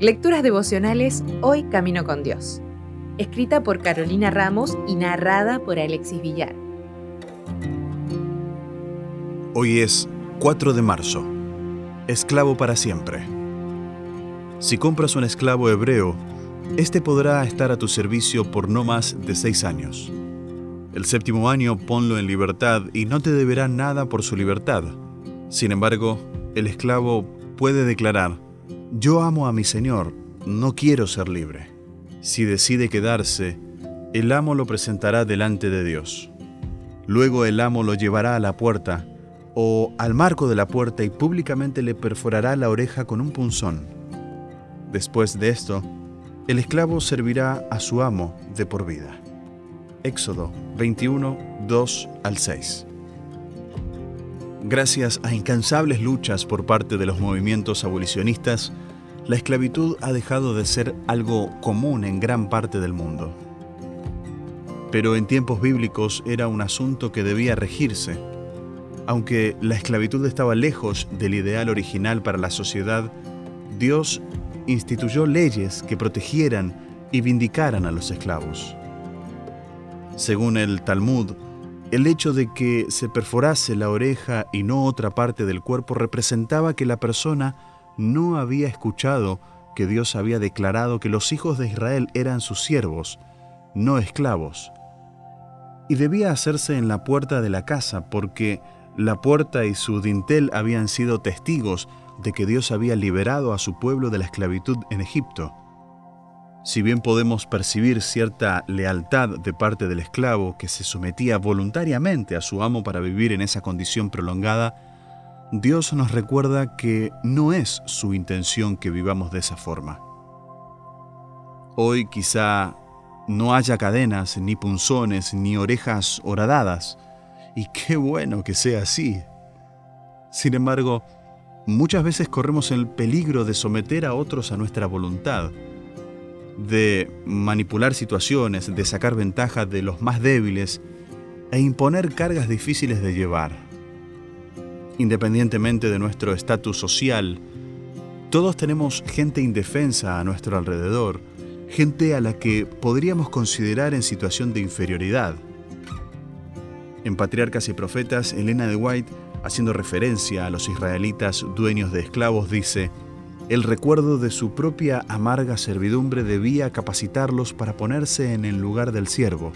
Lecturas devocionales Hoy Camino con Dios. Escrita por Carolina Ramos y narrada por Alexis Villar. Hoy es 4 de marzo. Esclavo para siempre. Si compras un esclavo hebreo, este podrá estar a tu servicio por no más de seis años. El séptimo año ponlo en libertad y no te deberá nada por su libertad. Sin embargo, el esclavo puede declarar, yo amo a mi Señor, no quiero ser libre. Si decide quedarse, el amo lo presentará delante de Dios. Luego el amo lo llevará a la puerta o al marco de la puerta y públicamente le perforará la oreja con un punzón. Después de esto, el esclavo servirá a su amo de por vida. Éxodo 21, 2 al 6. Gracias a incansables luchas por parte de los movimientos abolicionistas, la esclavitud ha dejado de ser algo común en gran parte del mundo. Pero en tiempos bíblicos era un asunto que debía regirse. Aunque la esclavitud estaba lejos del ideal original para la sociedad, Dios instituyó leyes que protegieran y vindicaran a los esclavos. Según el Talmud, el hecho de que se perforase la oreja y no otra parte del cuerpo representaba que la persona no había escuchado que Dios había declarado que los hijos de Israel eran sus siervos, no esclavos. Y debía hacerse en la puerta de la casa, porque la puerta y su dintel habían sido testigos de que Dios había liberado a su pueblo de la esclavitud en Egipto. Si bien podemos percibir cierta lealtad de parte del esclavo que se sometía voluntariamente a su amo para vivir en esa condición prolongada, Dios nos recuerda que no es su intención que vivamos de esa forma. Hoy quizá no haya cadenas, ni punzones, ni orejas horadadas, y qué bueno que sea así. Sin embargo, muchas veces corremos el peligro de someter a otros a nuestra voluntad de manipular situaciones, de sacar ventaja de los más débiles e imponer cargas difíciles de llevar. Independientemente de nuestro estatus social, todos tenemos gente indefensa a nuestro alrededor, gente a la que podríamos considerar en situación de inferioridad. En Patriarcas y Profetas, Elena de White, haciendo referencia a los israelitas dueños de esclavos, dice, el recuerdo de su propia amarga servidumbre debía capacitarlos para ponerse en el lugar del siervo,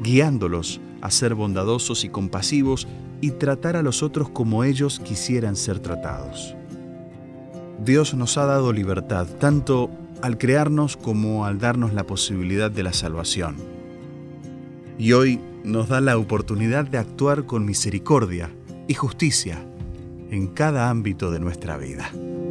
guiándolos a ser bondadosos y compasivos y tratar a los otros como ellos quisieran ser tratados. Dios nos ha dado libertad, tanto al crearnos como al darnos la posibilidad de la salvación. Y hoy nos da la oportunidad de actuar con misericordia y justicia en cada ámbito de nuestra vida.